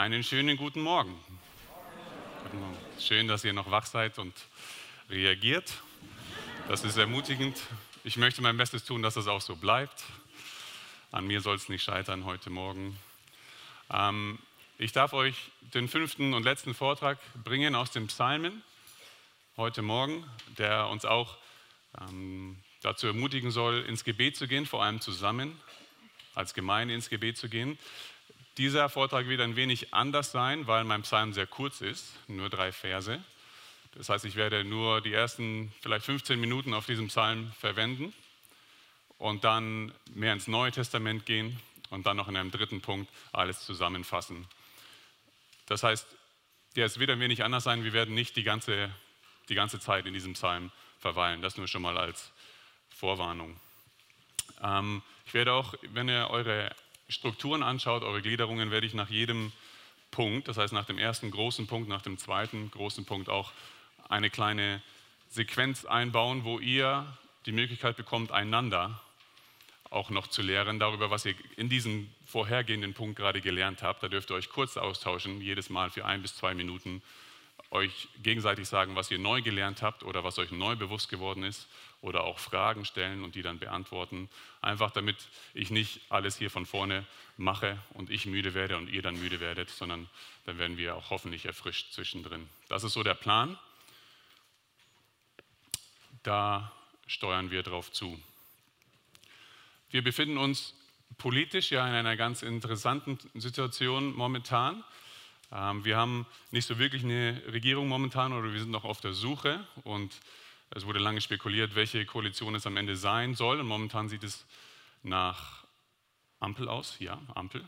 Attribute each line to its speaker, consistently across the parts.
Speaker 1: Einen schönen guten Morgen. Schön, dass ihr noch wach seid und reagiert. Das ist ermutigend. Ich möchte mein Bestes tun, dass das auch so bleibt. An mir soll es nicht scheitern heute Morgen. Ähm, ich darf euch den fünften und letzten Vortrag bringen aus dem Psalmen heute Morgen, der uns auch ähm, dazu ermutigen soll, ins Gebet zu gehen, vor allem zusammen als Gemeinde ins Gebet zu gehen. Dieser Vortrag wird ein wenig anders sein, weil mein Psalm sehr kurz ist, nur drei Verse. Das heißt, ich werde nur die ersten vielleicht 15 Minuten auf diesem Psalm verwenden und dann mehr ins Neue Testament gehen und dann noch in einem dritten Punkt alles zusammenfassen. Das heißt, ja, es wird ein wenig anders sein. Wir werden nicht die ganze, die ganze Zeit in diesem Psalm verweilen. Das nur schon mal als Vorwarnung. Ähm, ich werde auch, wenn ihr eure Strukturen anschaut, eure Gliederungen, werde ich nach jedem Punkt, das heißt nach dem ersten großen Punkt, nach dem zweiten großen Punkt auch eine kleine Sequenz einbauen, wo ihr die Möglichkeit bekommt, einander auch noch zu lehren darüber, was ihr in diesem vorhergehenden Punkt gerade gelernt habt. Da dürft ihr euch kurz austauschen, jedes Mal für ein bis zwei Minuten, euch gegenseitig sagen, was ihr neu gelernt habt oder was euch neu bewusst geworden ist oder auch Fragen stellen und die dann beantworten. Einfach damit ich nicht alles hier von vorne mache und ich müde werde und ihr dann müde werdet, sondern dann werden wir auch hoffentlich erfrischt zwischendrin. Das ist so der Plan. Da steuern wir drauf zu. Wir befinden uns politisch ja in einer ganz interessanten Situation momentan. Ähm, wir haben nicht so wirklich eine Regierung momentan oder wir sind noch auf der Suche und es wurde lange spekuliert, welche Koalition es am Ende sein soll. Und momentan sieht es nach Ampel aus. Ja, Ampel.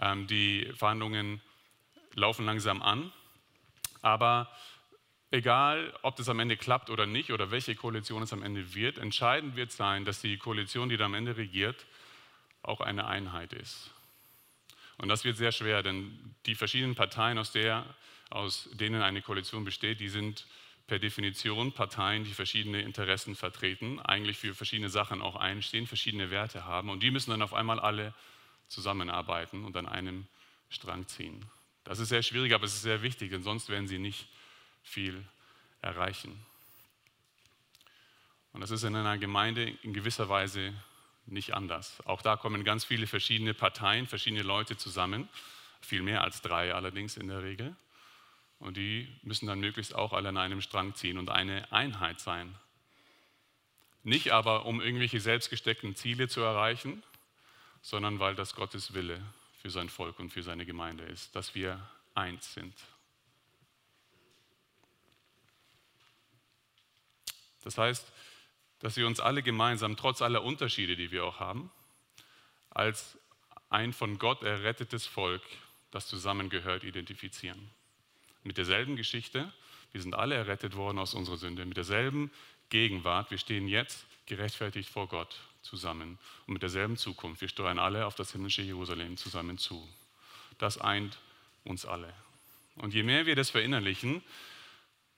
Speaker 1: Ähm, die Verhandlungen laufen langsam an. Aber egal, ob das am Ende klappt oder nicht oder welche Koalition es am Ende wird, entscheidend wird sein, dass die Koalition, die da am Ende regiert, auch eine Einheit ist. Und das wird sehr schwer, denn die verschiedenen Parteien, aus, der, aus denen eine Koalition besteht, die sind per Definition Parteien, die verschiedene Interessen vertreten, eigentlich für verschiedene Sachen auch einstehen, verschiedene Werte haben und die müssen dann auf einmal alle zusammenarbeiten und an einem Strang ziehen. Das ist sehr schwierig, aber es ist sehr wichtig, denn sonst werden sie nicht viel erreichen. Und das ist in einer Gemeinde in gewisser Weise nicht anders. Auch da kommen ganz viele verschiedene Parteien, verschiedene Leute zusammen, viel mehr als drei allerdings in der Regel. Und die müssen dann möglichst auch alle an einem Strang ziehen und eine Einheit sein. Nicht aber, um irgendwelche selbstgesteckten Ziele zu erreichen, sondern weil das Gottes Wille für sein Volk und für seine Gemeinde ist, dass wir eins sind. Das heißt, dass wir uns alle gemeinsam, trotz aller Unterschiede, die wir auch haben, als ein von Gott errettetes Volk, das zusammengehört, identifizieren mit derselben Geschichte. Wir sind alle errettet worden aus unserer Sünde, mit derselben Gegenwart. Wir stehen jetzt gerechtfertigt vor Gott zusammen und mit derselben Zukunft. Wir steuern alle auf das himmlische Jerusalem zusammen zu. Das eint uns alle. Und je mehr wir das verinnerlichen,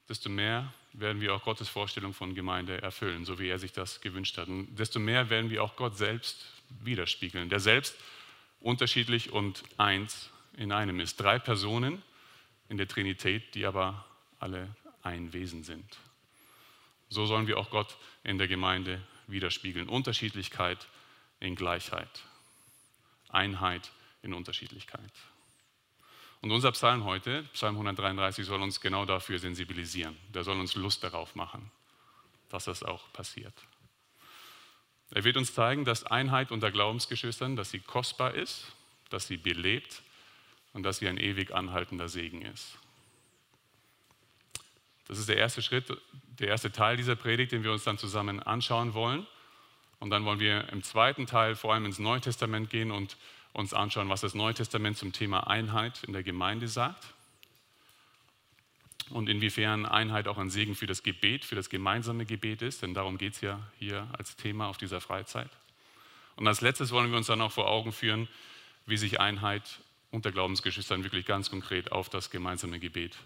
Speaker 1: desto mehr werden wir auch Gottes Vorstellung von Gemeinde erfüllen, so wie er sich das gewünscht hat. Und desto mehr werden wir auch Gott selbst widerspiegeln, der selbst unterschiedlich und eins in einem ist. Drei Personen, in der Trinität, die aber alle ein Wesen sind. So sollen wir auch Gott in der Gemeinde widerspiegeln. Unterschiedlichkeit in Gleichheit. Einheit in Unterschiedlichkeit. Und unser Psalm heute, Psalm 133, soll uns genau dafür sensibilisieren. Der soll uns Lust darauf machen, dass das auch passiert. Er wird uns zeigen, dass Einheit unter Glaubensgeschwistern, dass sie kostbar ist, dass sie belebt und dass sie ein ewig anhaltender Segen ist. Das ist der erste Schritt, der erste Teil dieser Predigt, den wir uns dann zusammen anschauen wollen. Und dann wollen wir im zweiten Teil vor allem ins Neue Testament gehen und uns anschauen, was das Neue Testament zum Thema Einheit in der Gemeinde sagt und inwiefern Einheit auch ein Segen für das Gebet, für das gemeinsame Gebet ist, denn darum geht es ja hier als Thema auf dieser Freizeit. Und als letztes wollen wir uns dann auch vor Augen führen, wie sich Einheit unter Glaubensgeschwistern wirklich ganz konkret auf das gemeinsame Gebet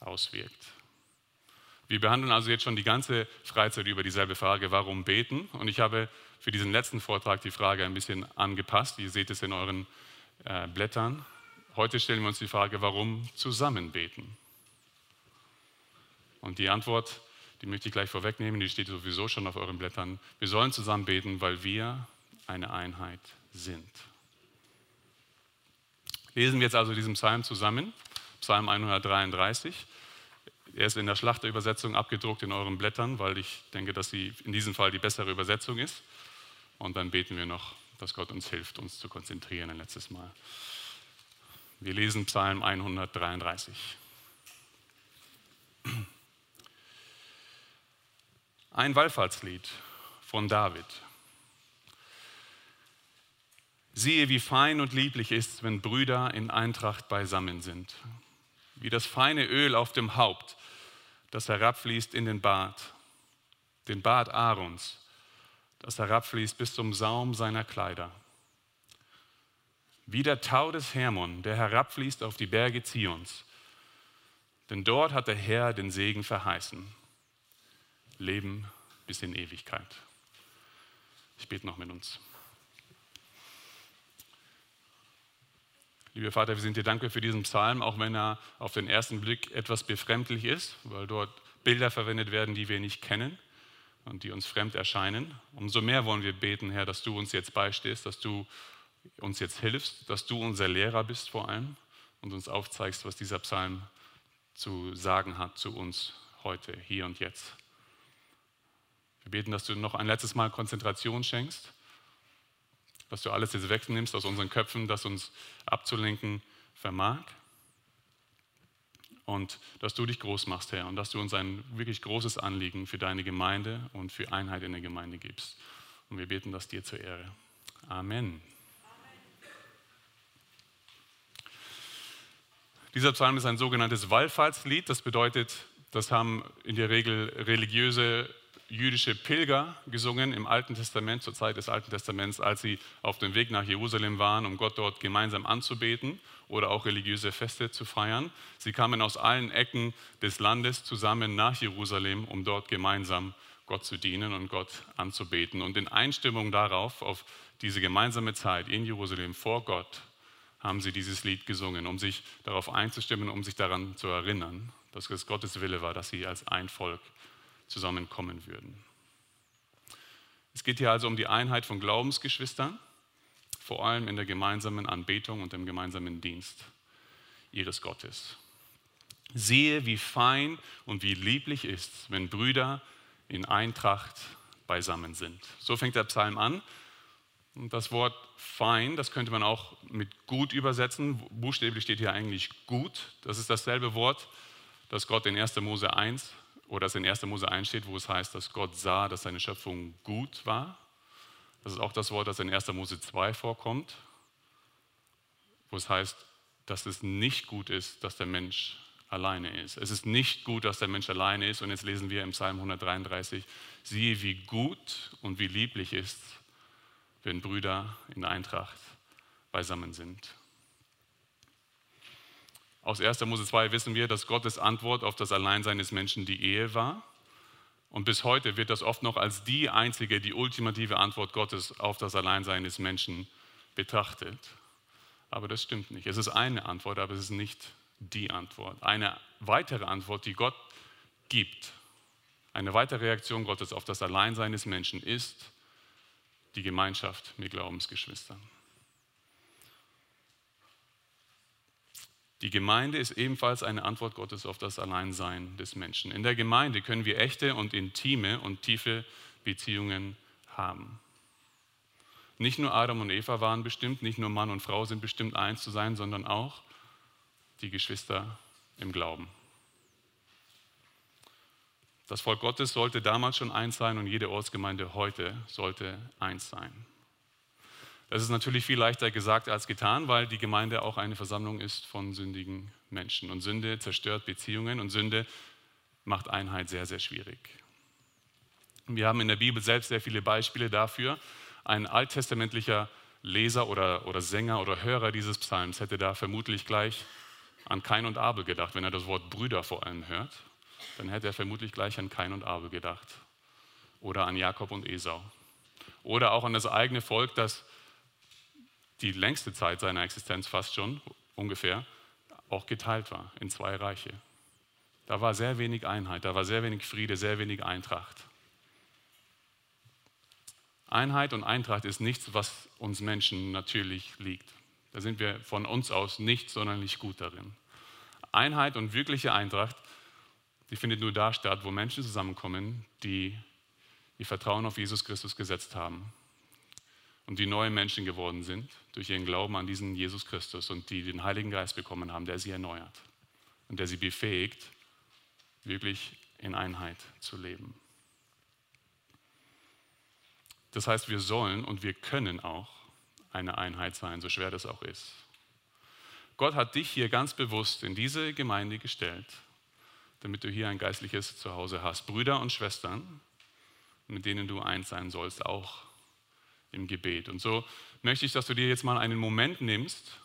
Speaker 1: auswirkt. Wir behandeln also jetzt schon die ganze Freizeit über dieselbe Frage, warum beten? Und ich habe für diesen letzten Vortrag die Frage ein bisschen angepasst. Ihr seht es in euren äh, Blättern. heute stellen wir uns die Frage, warum zusammen beten? Und die Antwort, die möchte ich gleich vorwegnehmen, die steht sowieso schon auf euren Blättern. Wir sollen zusammen beten, weil wir eine Einheit sind. Lesen wir jetzt also diesen Psalm zusammen, Psalm 133. Er ist in der Schlachterübersetzung abgedruckt in euren Blättern, weil ich denke, dass sie in diesem Fall die bessere Übersetzung ist. Und dann beten wir noch, dass Gott uns hilft, uns zu konzentrieren ein letztes Mal. Wir lesen Psalm 133. Ein Wallfahrtslied von David. Siehe, wie fein und lieblich ist, wenn Brüder in Eintracht beisammen sind. Wie das feine Öl auf dem Haupt, das herabfließt in den Bart, den Bart Aarons, das herabfließt bis zum Saum seiner Kleider. Wie der Tau des Hermon, der herabfließt auf die Berge Zions. Denn dort hat der Herr den Segen verheißen. Leben bis in Ewigkeit. Ich bete noch mit uns. Lieber Vater, wir sind dir dankbar für diesen Psalm, auch wenn er auf den ersten Blick etwas befremdlich ist, weil dort Bilder verwendet werden, die wir nicht kennen und die uns fremd erscheinen. Umso mehr wollen wir beten, Herr, dass du uns jetzt beistehst, dass du uns jetzt hilfst, dass du unser Lehrer bist vor allem und uns aufzeigst, was dieser Psalm zu sagen hat zu uns heute, hier und jetzt. Wir beten, dass du noch ein letztes Mal Konzentration schenkst dass du alles jetzt wegnimmst aus unseren Köpfen, das uns abzulenken vermag. Und dass du dich groß machst, Herr, und dass du uns ein wirklich großes Anliegen für deine Gemeinde und für Einheit in der Gemeinde gibst. Und wir beten das dir zur Ehre. Amen. Dieser Psalm ist ein sogenanntes Wallfahrtslied. Das bedeutet, das haben in der Regel religiöse jüdische Pilger gesungen im Alten Testament, zur Zeit des Alten Testaments, als sie auf dem Weg nach Jerusalem waren, um Gott dort gemeinsam anzubeten oder auch religiöse Feste zu feiern. Sie kamen aus allen Ecken des Landes zusammen nach Jerusalem, um dort gemeinsam Gott zu dienen und Gott anzubeten. Und in Einstimmung darauf, auf diese gemeinsame Zeit in Jerusalem vor Gott, haben sie dieses Lied gesungen, um sich darauf einzustimmen, um sich daran zu erinnern, dass es Gottes Wille war, dass sie als ein Volk zusammenkommen würden. Es geht hier also um die Einheit von Glaubensgeschwistern, vor allem in der gemeinsamen Anbetung und im gemeinsamen Dienst ihres Gottes. Sehe, wie fein und wie lieblich ist, wenn Brüder in Eintracht beisammen sind. So fängt der Psalm an. Und das Wort fein, das könnte man auch mit gut übersetzen. Buchstäblich steht hier eigentlich gut. Das ist dasselbe Wort, das Gott in 1. Mose 1 oder es in 1. Mose 1 steht, wo es heißt, dass Gott sah, dass seine Schöpfung gut war. Das ist auch das Wort, das in 1. Mose 2 vorkommt, wo es heißt, dass es nicht gut ist, dass der Mensch alleine ist. Es ist nicht gut, dass der Mensch alleine ist. Und jetzt lesen wir im Psalm 133, siehe, wie gut und wie lieblich ist, wenn Brüder in Eintracht beisammen sind. Aus 1. Mose 2 wissen wir, dass Gottes Antwort auf das Alleinsein des Menschen die Ehe war. Und bis heute wird das oft noch als die einzige, die ultimative Antwort Gottes auf das Alleinsein des Menschen betrachtet. Aber das stimmt nicht. Es ist eine Antwort, aber es ist nicht die Antwort. Eine weitere Antwort, die Gott gibt, eine weitere Reaktion Gottes auf das Alleinsein des Menschen ist die Gemeinschaft mit Glaubensgeschwistern. Die Gemeinde ist ebenfalls eine Antwort Gottes auf das Alleinsein des Menschen. In der Gemeinde können wir echte und intime und tiefe Beziehungen haben. Nicht nur Adam und Eva waren bestimmt, nicht nur Mann und Frau sind bestimmt eins zu sein, sondern auch die Geschwister im Glauben. Das Volk Gottes sollte damals schon eins sein und jede Ortsgemeinde heute sollte eins sein. Das ist natürlich viel leichter gesagt als getan, weil die Gemeinde auch eine Versammlung ist von sündigen Menschen. Und Sünde zerstört Beziehungen und Sünde macht Einheit sehr, sehr schwierig. Wir haben in der Bibel selbst sehr viele Beispiele dafür. Ein alttestamentlicher Leser oder, oder Sänger oder Hörer dieses Psalms hätte da vermutlich gleich an Kain und Abel gedacht. Wenn er das Wort Brüder vor allem hört, dann hätte er vermutlich gleich an Kain und Abel gedacht. Oder an Jakob und Esau. Oder auch an das eigene Volk, das die längste Zeit seiner Existenz fast schon ungefähr auch geteilt war in zwei Reiche. Da war sehr wenig Einheit, da war sehr wenig Friede, sehr wenig Eintracht. Einheit und Eintracht ist nichts, was uns Menschen natürlich liegt. Da sind wir von uns aus nicht sonderlich gut darin. Einheit und wirkliche Eintracht, die findet nur da statt, wo Menschen zusammenkommen, die ihr Vertrauen auf Jesus Christus gesetzt haben und die neue Menschen geworden sind durch ihren Glauben an diesen Jesus Christus und die den Heiligen Geist bekommen haben, der sie erneuert und der sie befähigt, wirklich in Einheit zu leben. Das heißt, wir sollen und wir können auch eine Einheit sein, so schwer das auch ist. Gott hat dich hier ganz bewusst in diese Gemeinde gestellt, damit du hier ein geistliches Zuhause hast. Brüder und Schwestern, mit denen du eins sein sollst, auch im Gebet. Und so möchte ich, dass du dir jetzt mal einen Moment nimmst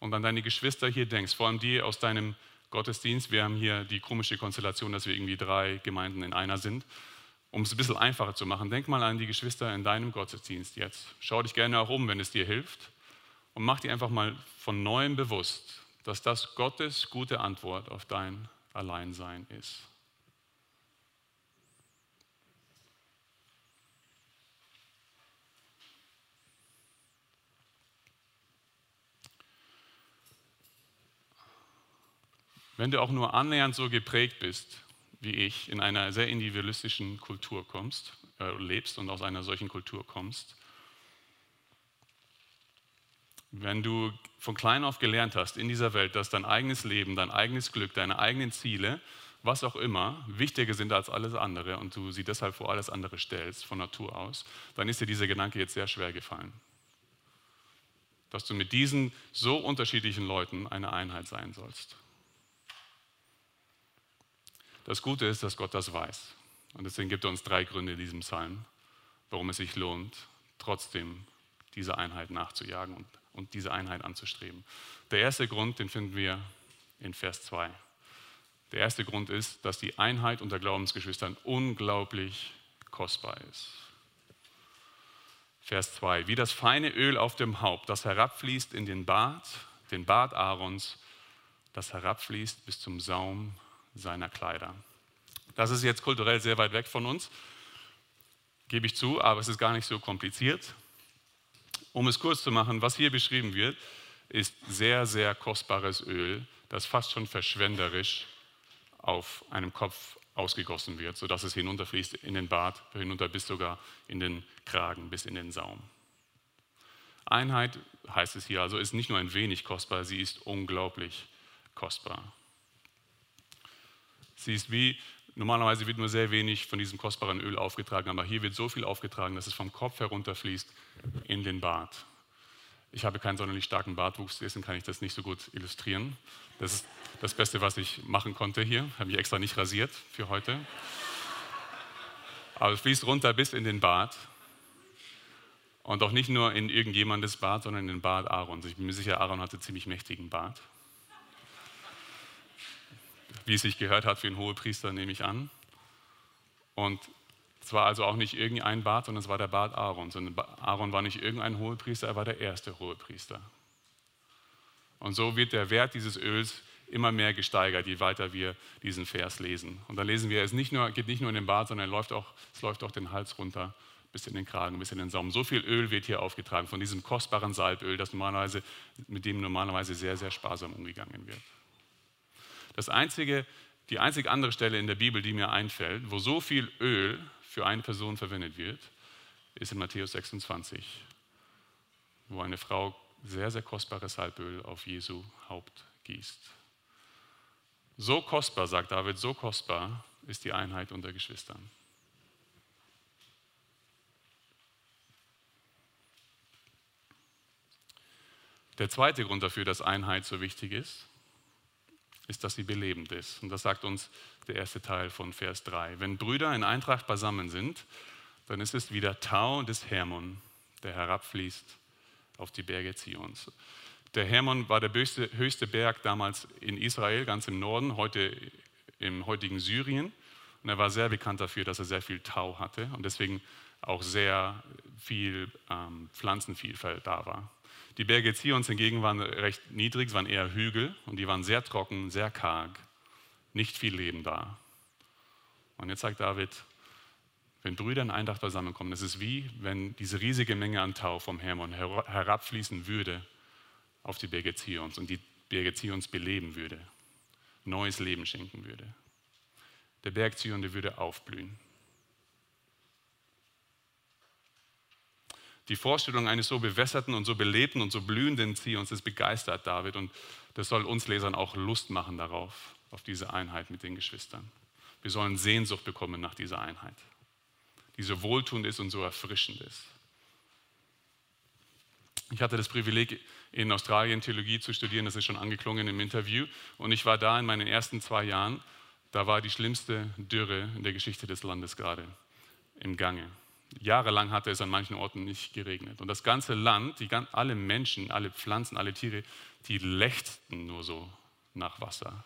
Speaker 1: und an deine Geschwister hier denkst, vor allem die aus deinem Gottesdienst. Wir haben hier die komische Konstellation, dass wir irgendwie drei Gemeinden in einer sind. Um es ein bisschen einfacher zu machen, denk mal an die Geschwister in deinem Gottesdienst jetzt. Schau dich gerne auch um, wenn es dir hilft. Und mach dir einfach mal von neuem bewusst, dass das Gottes gute Antwort auf dein Alleinsein ist. Wenn du auch nur annähernd so geprägt bist wie ich, in einer sehr individualistischen Kultur kommst, äh, lebst und aus einer solchen Kultur kommst, wenn du von klein auf gelernt hast in dieser Welt, dass dein eigenes Leben, dein eigenes Glück, deine eigenen Ziele, was auch immer, wichtiger sind als alles andere und du sie deshalb vor alles andere stellst, von Natur aus, dann ist dir dieser Gedanke jetzt sehr schwer gefallen. Dass du mit diesen so unterschiedlichen Leuten eine Einheit sein sollst. Das Gute ist, dass Gott das weiß. Und deswegen gibt er uns drei Gründe in diesem Psalm, warum es sich lohnt, trotzdem dieser Einheit nachzujagen und, und diese Einheit anzustreben. Der erste Grund, den finden wir in Vers 2. Der erste Grund ist, dass die Einheit unter Glaubensgeschwistern unglaublich kostbar ist. Vers 2. Wie das feine Öl auf dem Haupt, das herabfließt in den Bart, den Bart Aarons, das herabfließt bis zum Saum seiner Kleider. Das ist jetzt kulturell sehr weit weg von uns, gebe ich zu, aber es ist gar nicht so kompliziert. Um es kurz zu machen, was hier beschrieben wird, ist sehr, sehr kostbares Öl, das fast schon verschwenderisch auf einem Kopf ausgegossen wird, sodass es hinunterfließt in den Bart, hinunter bis sogar in den Kragen, bis in den Saum. Einheit heißt es hier also, ist nicht nur ein wenig kostbar, sie ist unglaublich kostbar. Sie ist wie, normalerweise wird nur sehr wenig von diesem kostbaren Öl aufgetragen, aber hier wird so viel aufgetragen, dass es vom Kopf herunterfließt in den Bart. Ich habe keinen sonderlich starken Bartwuchs, deswegen kann ich das nicht so gut illustrieren. Das ist das Beste, was ich machen konnte hier. Habe ich extra nicht rasiert für heute. Aber es fließt runter bis in den Bart. Und auch nicht nur in irgendjemandes Bart, sondern in den Bart Aarons. Ich bin mir sicher, Aaron hatte ziemlich mächtigen Bart wie es sich gehört hat für einen Hohepriester, nehme ich an. Und es war also auch nicht irgendein Bart, sondern es war der Bart Aarons. Und Aaron war nicht irgendein Hohepriester, er war der erste Hohepriester. Und so wird der Wert dieses Öls immer mehr gesteigert, je weiter wir diesen Vers lesen. Und dann lesen wir, es nicht nur, geht nicht nur in den Bart, sondern läuft, auch, es läuft auch den Hals runter bis in den Kragen, bis in den Saum. So viel Öl wird hier aufgetragen von diesem kostbaren Salböl, das normalerweise, mit dem normalerweise sehr, sehr sparsam umgegangen wird. Das einzige, die einzige andere Stelle in der Bibel, die mir einfällt, wo so viel Öl für eine Person verwendet wird, ist in Matthäus 26, wo eine Frau sehr, sehr kostbares Salböl auf Jesu Haupt gießt. So kostbar, sagt David, so kostbar ist die Einheit unter Geschwistern. Der zweite Grund dafür, dass Einheit so wichtig ist, ist, dass sie belebend ist. Und das sagt uns der erste Teil von Vers 3. Wenn Brüder in Eintracht beisammen sind, dann ist es wie der Tau des Hermon, der herabfließt auf die Berge Zions. Der Hermon war der höchste, höchste Berg damals in Israel, ganz im Norden, heute im heutigen Syrien. Und er war sehr bekannt dafür, dass er sehr viel Tau hatte und deswegen auch sehr viel ähm, Pflanzenvielfalt da war. Die Berge Zions hingegen waren recht niedrig, es waren eher Hügel und die waren sehr trocken, sehr karg, nicht viel Leben da. Und jetzt sagt David, wenn Brüder in Eintracht zusammenkommen, es ist wie, wenn diese riesige Menge an Tau vom Hermon herabfließen würde auf die Berge Zions und die Berge Zions beleben würde, neues Leben schenken würde. Der Berg Zion, würde aufblühen. Die Vorstellung eines so bewässerten und so belebten und so blühenden Zions, das begeistert David und das soll uns Lesern auch Lust machen darauf, auf diese Einheit mit den Geschwistern. Wir sollen Sehnsucht bekommen nach dieser Einheit, die so wohltuend ist und so erfrischend ist. Ich hatte das Privileg, in Australien Theologie zu studieren, das ist schon angeklungen im Interview. Und ich war da in meinen ersten zwei Jahren, da war die schlimmste Dürre in der Geschichte des Landes gerade im Gange. Jahrelang hatte es an manchen Orten nicht geregnet. Und das ganze Land, die, alle Menschen, alle Pflanzen, alle Tiere, die lechzten nur so nach Wasser,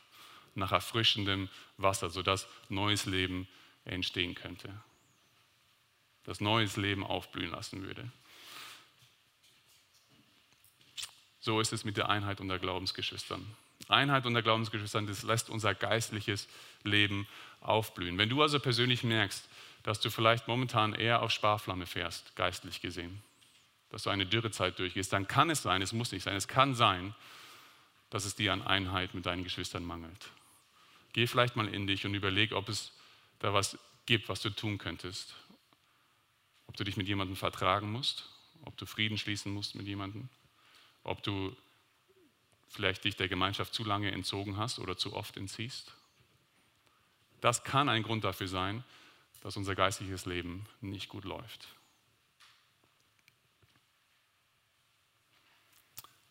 Speaker 1: nach erfrischendem Wasser, sodass neues Leben entstehen könnte. Das neues Leben aufblühen lassen würde. So ist es mit der Einheit unter Glaubensgeschwistern. Einheit unter Glaubensgeschwistern, das lässt unser geistliches Leben aufblühen. Wenn du also persönlich merkst, dass du vielleicht momentan eher auf Sparflamme fährst, geistlich gesehen, dass du eine Dürrezeit durchgehst, dann kann es sein, es muss nicht sein, es kann sein, dass es dir an Einheit mit deinen Geschwistern mangelt. Geh vielleicht mal in dich und überleg, ob es da was gibt, was du tun könntest. Ob du dich mit jemandem vertragen musst, ob du Frieden schließen musst mit jemandem, ob du vielleicht dich der Gemeinschaft zu lange entzogen hast oder zu oft entziehst. Das kann ein Grund dafür sein, dass unser geistliches Leben nicht gut läuft.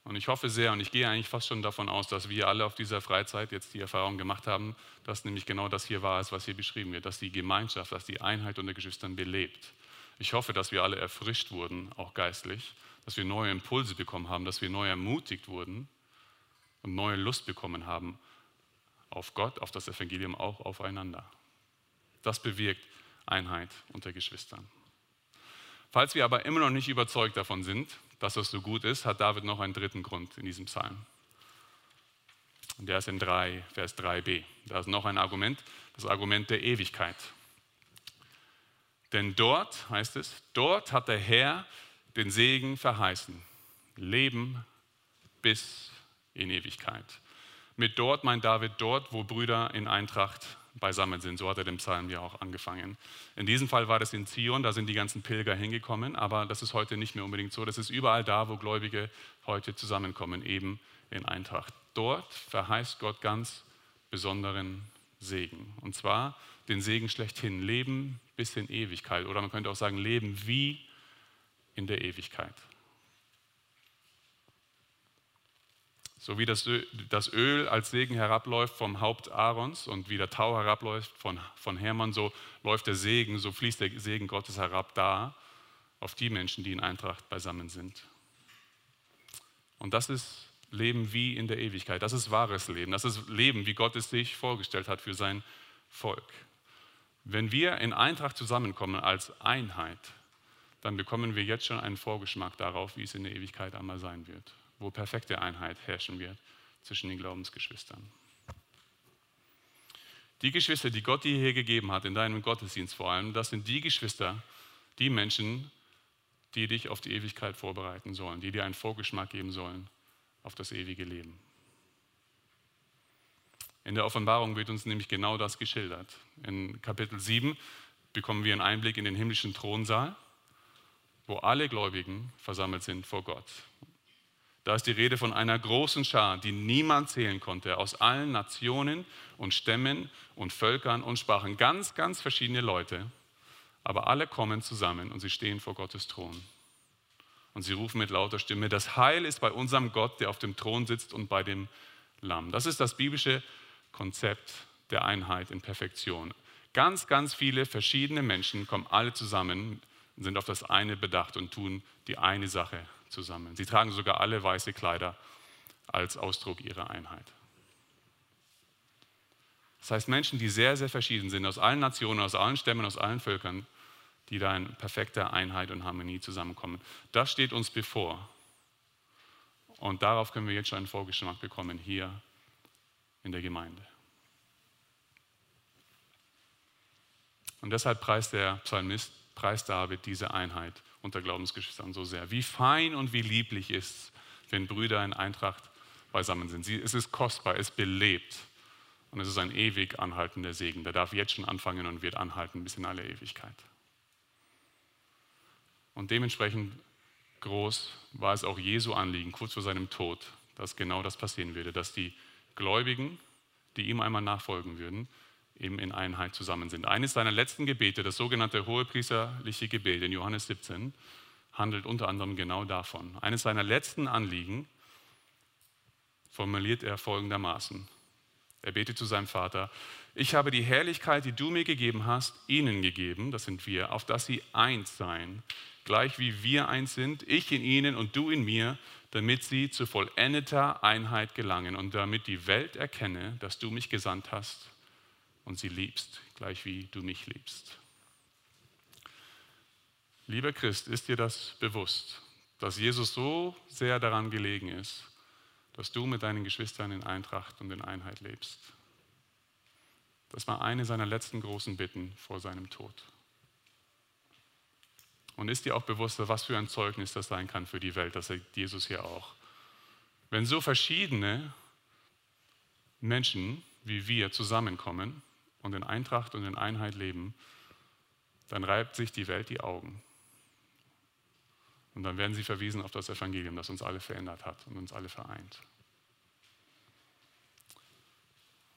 Speaker 1: Und ich hoffe sehr und ich gehe eigentlich fast schon davon aus, dass wir alle auf dieser Freizeit jetzt die Erfahrung gemacht haben, dass nämlich genau das hier war, was hier beschrieben wird, dass die Gemeinschaft, dass die Einheit unter Geschwistern belebt. Ich hoffe, dass wir alle erfrischt wurden, auch geistlich, dass wir neue Impulse bekommen haben, dass wir neu ermutigt wurden und neue Lust bekommen haben auf Gott, auf das Evangelium, auch aufeinander. Das bewirkt Einheit unter Geschwistern. Falls wir aber immer noch nicht überzeugt davon sind, dass das so gut ist, hat David noch einen dritten Grund in diesem Psalm. Und der ist in 3, Vers 3b. Da ist noch ein Argument, das Argument der Ewigkeit. Denn dort, heißt es, dort hat der Herr den Segen verheißen. Leben bis in Ewigkeit. Mit dort meint David dort, wo Brüder in Eintracht beisammen sind. So hat er den Psalm ja auch angefangen. In diesem Fall war das in Zion, da sind die ganzen Pilger hingekommen, aber das ist heute nicht mehr unbedingt so. Das ist überall da, wo Gläubige heute zusammenkommen, eben in Eintracht. Dort verheißt Gott ganz besonderen Segen. Und zwar den Segen schlechthin, Leben bis in Ewigkeit. Oder man könnte auch sagen, Leben wie in der Ewigkeit. So wie das Öl, als Segen herabläuft vom Haupt Aarons und wie der Tau herabläuft von, von Hermann, so läuft der Segen, so fließt der Segen Gottes herab da auf die Menschen, die in Eintracht beisammen sind. Und das ist Leben wie in der Ewigkeit. Das ist wahres Leben. Das ist Leben, wie Gott es sich vorgestellt hat für sein Volk. Wenn wir in Eintracht zusammenkommen als Einheit, dann bekommen wir jetzt schon einen Vorgeschmack darauf, wie es in der Ewigkeit einmal sein wird wo perfekte Einheit herrschen wird zwischen den Glaubensgeschwistern. Die Geschwister, die Gott dir hier gegeben hat, in deinem Gottesdienst vor allem, das sind die Geschwister, die Menschen, die dich auf die Ewigkeit vorbereiten sollen, die dir einen Vorgeschmack geben sollen auf das ewige Leben. In der Offenbarung wird uns nämlich genau das geschildert. In Kapitel 7 bekommen wir einen Einblick in den himmlischen Thronsaal, wo alle Gläubigen versammelt sind vor Gott. Da ist die Rede von einer großen Schar, die niemand zählen konnte, aus allen Nationen und Stämmen und Völkern und Sprachen. Ganz, ganz verschiedene Leute. Aber alle kommen zusammen und sie stehen vor Gottes Thron. Und sie rufen mit lauter Stimme, das Heil ist bei unserem Gott, der auf dem Thron sitzt und bei dem Lamm. Das ist das biblische Konzept der Einheit in Perfektion. Ganz, ganz viele verschiedene Menschen kommen alle zusammen, sind auf das eine bedacht und tun die eine Sache zusammen. Sie tragen sogar alle weiße Kleider als Ausdruck ihrer Einheit. Das heißt, Menschen, die sehr, sehr verschieden sind, aus allen Nationen, aus allen Stämmen, aus allen Völkern, die da in perfekter Einheit und Harmonie zusammenkommen. Das steht uns bevor. Und darauf können wir jetzt schon einen Vorgeschmack bekommen hier in der Gemeinde. Und deshalb preist der Psalmist, preist David diese Einheit unter Glaubensgeschwistern so sehr. Wie fein und wie lieblich ist es, wenn Brüder in Eintracht beisammen sind. Sie, es ist kostbar, es belebt und es ist ein ewig anhaltender Segen. Der darf jetzt schon anfangen und wird anhalten bis in alle Ewigkeit. Und dementsprechend groß war es auch Jesu Anliegen, kurz vor seinem Tod, dass genau das passieren würde, dass die Gläubigen, die ihm einmal nachfolgen würden, eben in Einheit zusammen sind. Eines seiner letzten Gebete, das sogenannte hohepriesterliche Gebet in Johannes 17, handelt unter anderem genau davon. Eines seiner letzten Anliegen formuliert er folgendermaßen. Er betet zu seinem Vater, ich habe die Herrlichkeit, die du mir gegeben hast, ihnen gegeben, das sind wir, auf dass sie eins seien, gleich wie wir eins sind, ich in ihnen und du in mir, damit sie zu vollendeter Einheit gelangen und damit die Welt erkenne, dass du mich gesandt hast und sie liebst, gleich wie du mich liebst. Lieber Christ, ist dir das bewusst, dass Jesus so sehr daran gelegen ist, dass du mit deinen Geschwistern in Eintracht und in Einheit lebst? Das war eine seiner letzten großen Bitten vor seinem Tod. Und ist dir auch bewusst, was für ein Zeugnis das sein kann für die Welt, das sagt Jesus hier auch. Wenn so verschiedene Menschen wie wir zusammenkommen und in Eintracht und in Einheit leben, dann reibt sich die Welt die Augen. Und dann werden sie verwiesen auf das Evangelium, das uns alle verändert hat und uns alle vereint.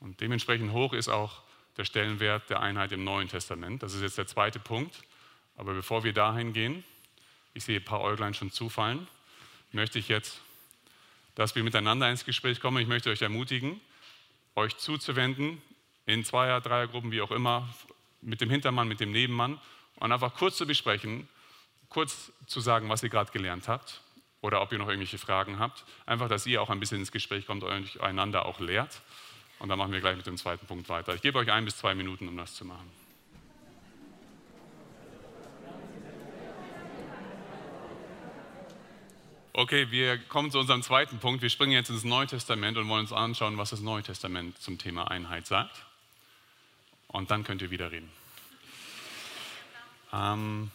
Speaker 1: Und dementsprechend hoch ist auch der Stellenwert der Einheit im Neuen Testament. Das ist jetzt der zweite Punkt. Aber bevor wir dahin gehen, ich sehe ein paar Äuglein schon zufallen, möchte ich jetzt, dass wir miteinander ins Gespräch kommen. Ich möchte euch ermutigen, euch zuzuwenden, in Zweier-, Dreiergruppen, wie auch immer, mit dem Hintermann, mit dem Nebenmann und einfach kurz zu besprechen, kurz zu sagen, was ihr gerade gelernt habt oder ob ihr noch irgendwelche Fragen habt. Einfach, dass ihr auch ein bisschen ins Gespräch kommt und euch einander auch lehrt. Und dann machen wir gleich mit dem zweiten Punkt weiter. Ich gebe euch ein bis zwei Minuten, um das zu machen. Okay, wir kommen zu unserem zweiten Punkt. Wir springen jetzt ins Neue Testament und wollen uns anschauen, was das Neue Testament zum Thema Einheit sagt. Und dann könnt ihr wieder reden. Ähm,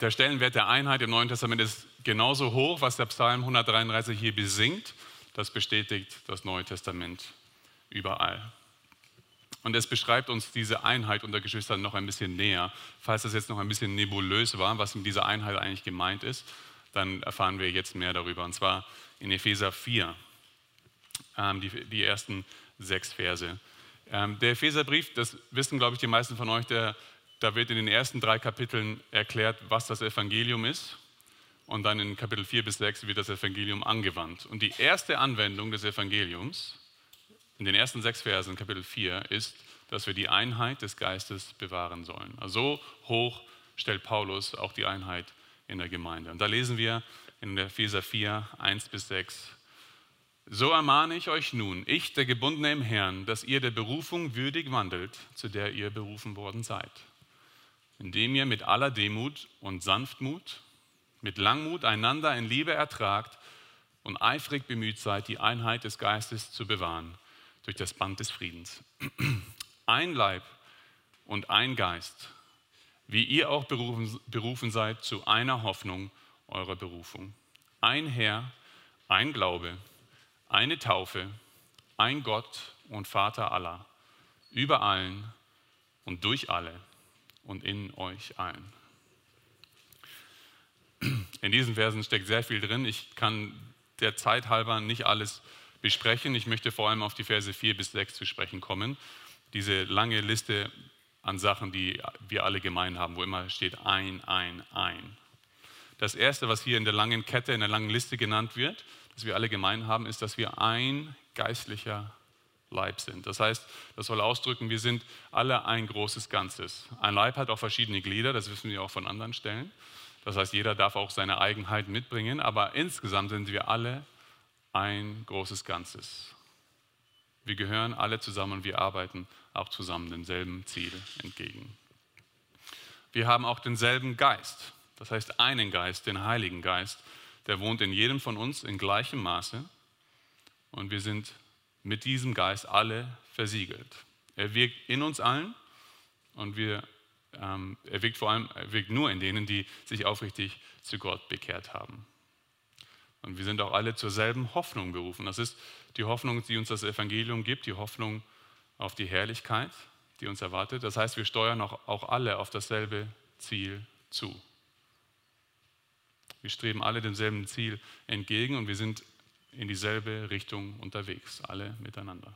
Speaker 1: der Stellenwert der Einheit im Neuen Testament ist genauso hoch, was der Psalm 133 hier besingt. Das bestätigt das Neue Testament überall. Und es beschreibt uns diese Einheit unter Geschwistern noch ein bisschen näher. Falls das jetzt noch ein bisschen nebulös war, was mit dieser Einheit eigentlich gemeint ist, dann erfahren wir jetzt mehr darüber. Und zwar in Epheser 4, ähm, die, die, ersten sechs Verse. Ähm, der Epheserbrief, das wissen, glaube ich, die meisten von euch, der, da wird in den ersten drei Kapiteln erklärt, was das Evangelium ist. Und dann in Kapitel 4 bis 6 wird das Evangelium angewandt. Und die erste Anwendung des Evangeliums in den ersten sechs Versen, Kapitel 4, ist, dass wir die Einheit des Geistes bewahren sollen. Also so hoch stellt Paulus auch die Einheit in der Gemeinde. Und da lesen wir in Epheser 4, 1 bis 6. So ermahne ich euch nun, ich, der Gebundene im Herrn, dass ihr der Berufung würdig wandelt, zu der ihr berufen worden seid. Indem ihr mit aller Demut und Sanftmut, mit Langmut einander in Liebe ertragt und eifrig bemüht seid, die Einheit des Geistes zu bewahren durch das Band des Friedens. Ein Leib und ein Geist wie ihr auch berufen, berufen seid zu einer Hoffnung eurer Berufung. Ein Herr, ein Glaube, eine Taufe, ein Gott und Vater aller, über allen und durch alle und in euch allen. In diesen Versen steckt sehr viel drin. Ich kann der Zeit halber nicht alles besprechen. Ich möchte vor allem auf die Verse 4 bis 6 zu sprechen kommen. Diese lange Liste an Sachen, die wir alle gemein haben, wo immer steht ein, ein, ein. Das Erste, was hier in der langen Kette, in der langen Liste genannt wird, das wir alle gemein haben, ist, dass wir ein geistlicher Leib sind. Das heißt, das soll ausdrücken, wir sind alle ein großes Ganzes. Ein Leib hat auch verschiedene Glieder, das wissen wir auch von anderen Stellen. Das heißt, jeder darf auch seine Eigenheiten mitbringen, aber insgesamt sind wir alle ein großes Ganzes. Wir gehören alle zusammen und wir arbeiten auch zusammen demselben Ziel entgegen. Wir haben auch denselben Geist, das heißt einen Geist, den Heiligen Geist, der wohnt in jedem von uns in gleichem Maße und wir sind mit diesem Geist alle versiegelt. Er wirkt in uns allen und wir, ähm, er wirkt vor allem, er wirkt nur in denen, die sich aufrichtig zu Gott bekehrt haben. Und wir sind auch alle zur selben Hoffnung berufen. Das ist die Hoffnung, die uns das Evangelium gibt, die Hoffnung auf die Herrlichkeit, die uns erwartet. Das heißt, wir steuern auch, auch alle auf dasselbe Ziel zu. Wir streben alle demselben Ziel entgegen und wir sind in dieselbe Richtung unterwegs, alle miteinander.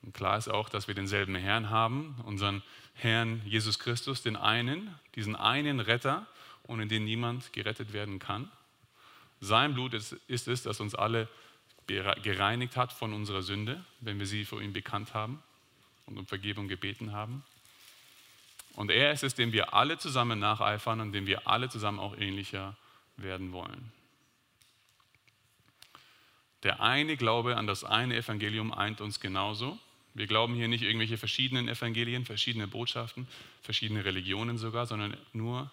Speaker 1: Und klar ist auch, dass wir denselben Herrn haben, unseren Herrn Jesus Christus, den einen, diesen einen Retter, ohne den niemand gerettet werden kann. Sein Blut ist, ist es, das uns alle gereinigt hat von unserer Sünde, wenn wir sie vor ihm bekannt haben und um Vergebung gebeten haben. Und er ist es, dem wir alle zusammen nacheifern und dem wir alle zusammen auch ähnlicher werden wollen. Der eine Glaube an das eine Evangelium eint uns genauso. Wir glauben hier nicht irgendwelche verschiedenen Evangelien, verschiedene Botschaften, verschiedene Religionen sogar, sondern nur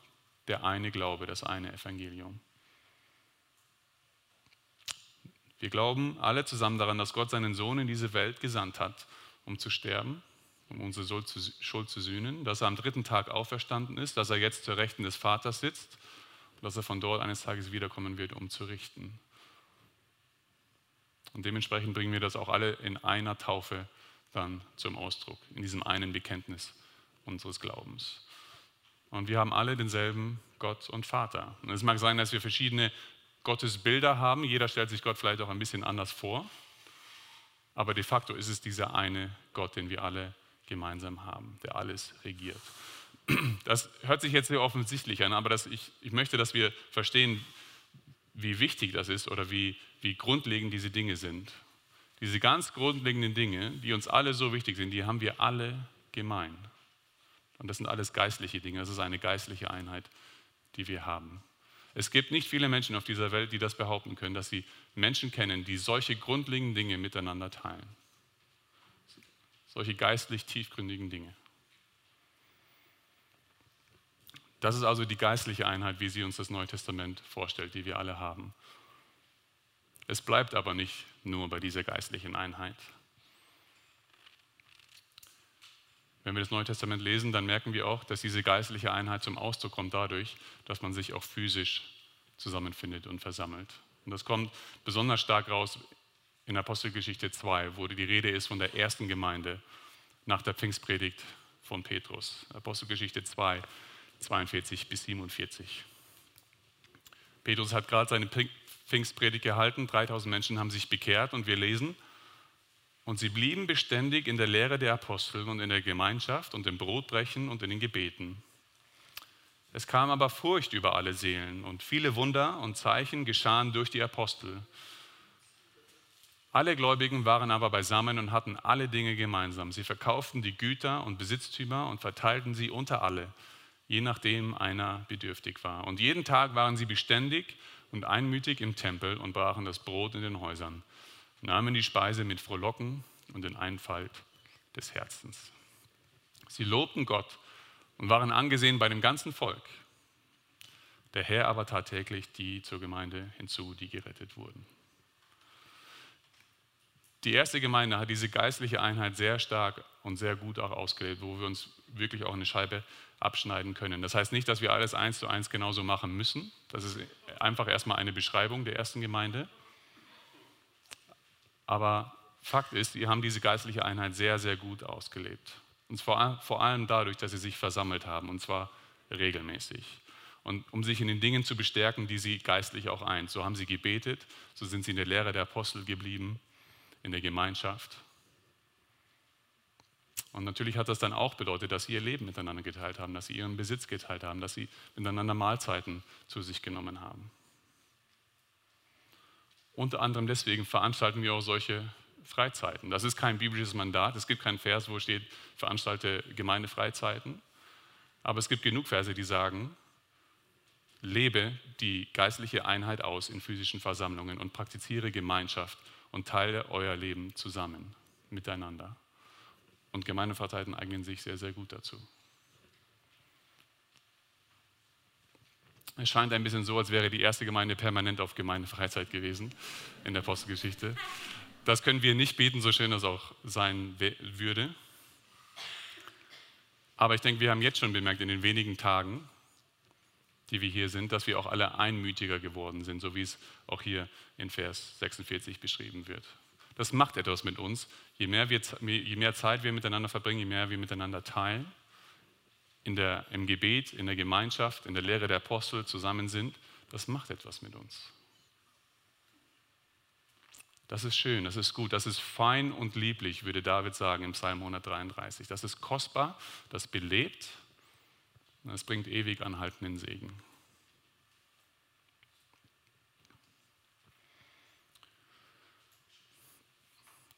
Speaker 1: der eine Glaube, das eine Evangelium. Wir glauben alle zusammen daran, dass Gott seinen Sohn in diese Welt gesandt hat, um zu sterben, um unsere Schuld zu sühnen, dass er am dritten Tag auferstanden ist, dass er jetzt zur Rechten des Vaters sitzt und dass er von dort eines Tages wiederkommen wird, um zu richten. Und dementsprechend bringen wir das auch alle in einer Taufe dann zum Ausdruck, in diesem einen Bekenntnis unseres Glaubens. Und wir haben alle denselben Gott und Vater. Und es mag sein, dass wir verschiedene Gottesbilder haben. Jeder stellt sich Gott vielleicht auch ein bisschen anders vor. Aber de facto ist es dieser eine Gott, den wir alle gemeinsam haben, der alles regiert. Das hört sich jetzt sehr offensichtlich an, aber das, ich, ich möchte, dass wir verstehen, wie wichtig das ist oder wie, wie grundlegend diese Dinge sind. Diese ganz grundlegenden Dinge, die uns alle so wichtig sind, die haben wir alle gemein. Und das sind alles geistliche Dinge. Das ist eine geistliche Einheit, die wir haben. Es gibt nicht viele Menschen auf dieser Welt, die das behaupten können, dass sie Menschen kennen, die solche grundlegenden Dinge miteinander teilen. Solche geistlich tiefgründigen Dinge. Das ist also die geistliche Einheit, wie sie uns das Neue Testament vorstellt, die wir alle haben. Es bleibt aber nicht nur bei dieser geistlichen Einheit. Wenn wir das Neue Testament lesen, dann merken wir auch, dass diese geistliche Einheit zum Ausdruck kommt dadurch, dass man sich auch physisch zusammenfindet und versammelt. Und das kommt besonders stark raus in Apostelgeschichte 2, wo die Rede ist von der ersten Gemeinde nach der Pfingstpredigt von Petrus. Apostelgeschichte 2, 42 bis 47. Petrus hat gerade seine Pfingstpredigt gehalten, 3000 Menschen haben sich bekehrt und wir lesen, und sie blieben beständig in der Lehre der Apostel und in der Gemeinschaft und im Brotbrechen und in den Gebeten. Es kam aber Furcht über alle Seelen und viele Wunder und Zeichen geschahen durch die Apostel. Alle Gläubigen waren aber beisammen und hatten alle Dinge gemeinsam. Sie verkauften die Güter und Besitztümer und verteilten sie unter alle, je nachdem einer bedürftig war. Und jeden Tag waren sie beständig und einmütig im Tempel und brachen das Brot in den Häusern nahmen die Speise mit Frohlocken und in Einfalt des Herzens. Sie lobten Gott und waren angesehen bei dem ganzen Volk. Der Herr aber tat täglich die zur Gemeinde hinzu, die gerettet wurden. Die erste Gemeinde hat diese geistliche Einheit sehr stark und sehr gut auch ausgelebt, wo wir uns wirklich auch eine Scheibe abschneiden können. Das heißt nicht, dass wir alles eins zu eins genauso machen müssen. Das ist einfach erstmal eine Beschreibung der ersten Gemeinde. Aber Fakt ist, sie haben diese geistliche Einheit sehr, sehr gut ausgelebt. Und zwar vor allem dadurch, dass sie sich versammelt haben, und zwar regelmäßig. Und um sich in den Dingen zu bestärken, die sie geistlich auch eint. So haben sie gebetet, so sind sie in der Lehre der Apostel geblieben, in der Gemeinschaft. Und natürlich hat das dann auch bedeutet, dass sie ihr Leben miteinander geteilt haben, dass sie ihren Besitz geteilt haben, dass sie miteinander Mahlzeiten zu sich genommen haben. Unter anderem deswegen veranstalten wir auch solche Freizeiten. Das ist kein biblisches Mandat. Es gibt keinen Vers, wo steht, veranstalte Gemeindefreizeiten. Aber es gibt genug Verse, die sagen, lebe die geistliche Einheit aus in physischen Versammlungen und praktiziere Gemeinschaft und teile euer Leben zusammen, miteinander. Und Gemeindefreizeiten eignen sich sehr, sehr gut dazu. Es scheint ein bisschen so, als wäre die erste Gemeinde permanent auf Gemeindefreizeit gewesen in der Apostelgeschichte. Das können wir nicht beten, so schön das auch sein würde. Aber ich denke, wir haben jetzt schon bemerkt in den wenigen Tagen, die wir hier sind, dass wir auch alle einmütiger geworden sind, so wie es auch hier in Vers 46 beschrieben wird. Das macht etwas mit uns. Je mehr, wir, je mehr Zeit wir miteinander verbringen, je mehr wir miteinander teilen, in der, im Gebet, in der Gemeinschaft, in der Lehre der Apostel zusammen sind, das macht etwas mit uns. Das ist schön, das ist gut, das ist fein und lieblich, würde David sagen im Psalm 133. Das ist kostbar, das belebt und das bringt ewig anhaltenden Segen.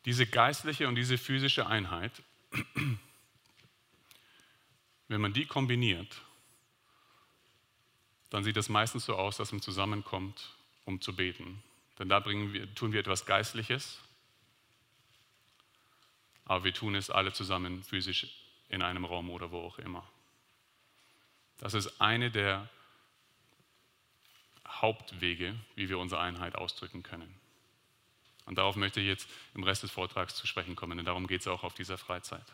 Speaker 1: Diese geistliche und diese physische Einheit, wenn man die kombiniert, dann sieht es meistens so aus, dass man zusammenkommt, um zu beten. Denn da wir, tun wir etwas Geistliches, aber wir tun es alle zusammen physisch in einem Raum oder wo auch immer. Das ist eine der Hauptwege, wie wir unsere Einheit ausdrücken können. Und darauf möchte ich jetzt im Rest des Vortrags zu sprechen kommen, denn darum geht es auch auf dieser Freizeit.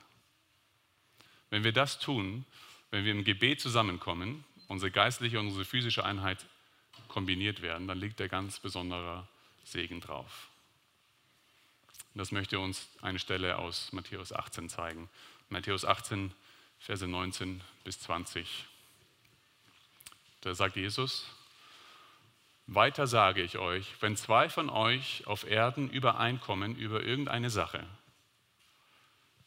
Speaker 1: Wenn wir das tun, wenn wir im Gebet zusammenkommen, unsere geistliche und unsere physische Einheit kombiniert werden, dann liegt der ganz besondere Segen drauf. Das möchte uns eine Stelle aus Matthäus 18 zeigen. Matthäus 18, Verse 19 bis 20. Da sagt Jesus, weiter sage ich euch, wenn zwei von euch auf Erden übereinkommen über irgendeine Sache,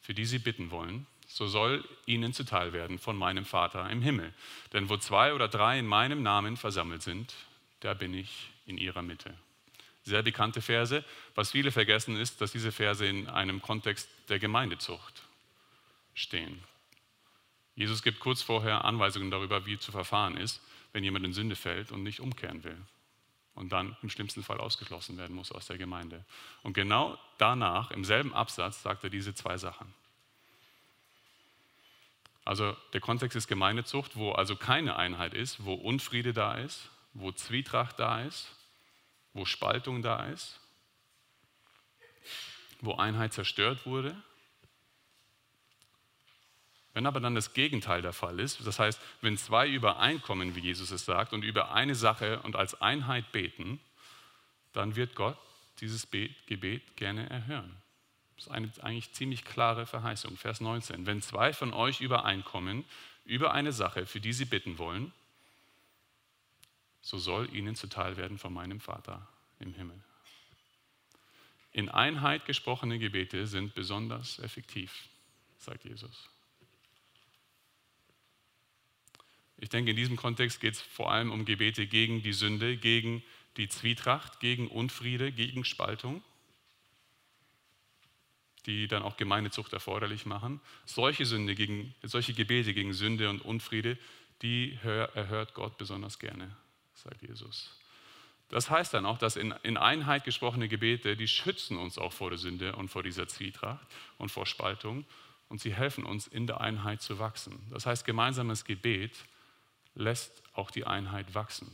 Speaker 1: für die sie bitten wollen, so soll ihnen zuteil werden von meinem Vater im Himmel. Denn wo zwei oder drei in meinem Namen versammelt sind, da bin ich in ihrer Mitte sehr bekannte Verse. Was viele vergessen ist, dass diese Verse in einem Kontext der Gemeindezucht stehen. Jesus gibt kurz vorher Anweisungen darüber, wie zu verfahren ist, wenn jemand in Sünde fällt und nicht umkehren will und dann im schlimmsten Fall ausgeschlossen werden muss aus der Gemeinde. Und genau danach, im selben Absatz, sagt er diese zwei Sachen. Also der Kontext ist Gemeindezucht, wo also keine Einheit ist, wo Unfriede da ist, wo Zwietracht da ist wo Spaltung da ist, wo Einheit zerstört wurde. Wenn aber dann das Gegenteil der Fall ist, das heißt, wenn zwei übereinkommen, wie Jesus es sagt, und über eine Sache und als Einheit beten, dann wird Gott dieses Gebet gerne erhören. Das ist eine eigentlich ziemlich klare Verheißung. Vers 19. Wenn zwei von euch übereinkommen über eine Sache, für die sie bitten wollen, so soll ihnen zuteil werden von meinem Vater im Himmel. In Einheit gesprochene Gebete sind besonders effektiv, sagt Jesus. Ich denke, in diesem Kontext geht es vor allem um Gebete gegen die Sünde, gegen die Zwietracht, gegen Unfriede, gegen Spaltung, die dann auch Gemeindezucht erforderlich machen. Solche, Sünde gegen, solche Gebete gegen Sünde und Unfriede, die erhört Gott besonders gerne sagt Jesus. Das heißt dann auch, dass in, in Einheit gesprochene Gebete, die schützen uns auch vor der Sünde und vor dieser Zwietracht und vor Spaltung und sie helfen uns in der Einheit zu wachsen. Das heißt, gemeinsames Gebet lässt auch die Einheit wachsen.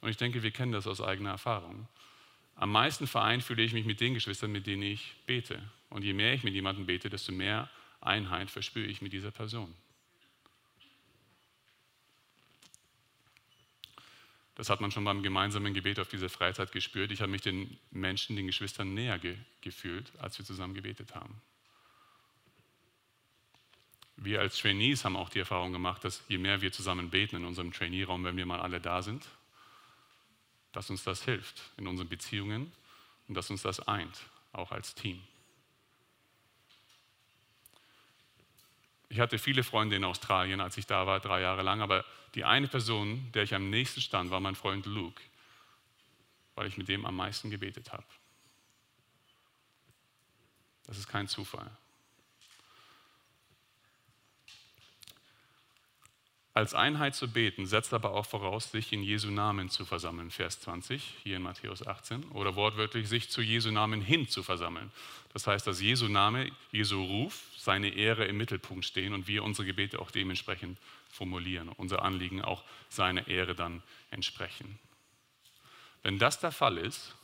Speaker 1: Und ich denke, wir kennen das aus eigener Erfahrung. Am meisten vereint fühle ich mich mit den Geschwistern, mit denen ich bete. Und je mehr ich mit jemandem bete, desto mehr Einheit verspüre ich mit dieser Person. Das hat man schon beim gemeinsamen Gebet auf dieser Freizeit gespürt. Ich habe mich den Menschen, den Geschwistern näher ge gefühlt, als wir zusammen gebetet haben. Wir als Trainees haben auch die Erfahrung gemacht, dass je mehr wir zusammen beten in unserem Trainee-Raum, wenn wir mal alle da sind, dass uns das hilft in unseren Beziehungen und dass uns das eint, auch als Team. Ich hatte viele Freunde in Australien, als ich da war, drei Jahre lang, aber die eine Person, der ich am nächsten stand, war mein Freund Luke, weil ich mit dem am meisten gebetet habe. Das ist kein Zufall. Als Einheit zu beten, setzt aber auch voraus, sich in Jesu Namen zu versammeln, Vers 20, hier in Matthäus 18, oder wortwörtlich sich zu Jesu Namen hin zu versammeln. Das heißt, dass Jesu Name, Jesu Ruf, seine Ehre im Mittelpunkt stehen und wir unsere Gebete auch dementsprechend formulieren, unser Anliegen auch seiner Ehre dann entsprechen. Wenn das der Fall ist,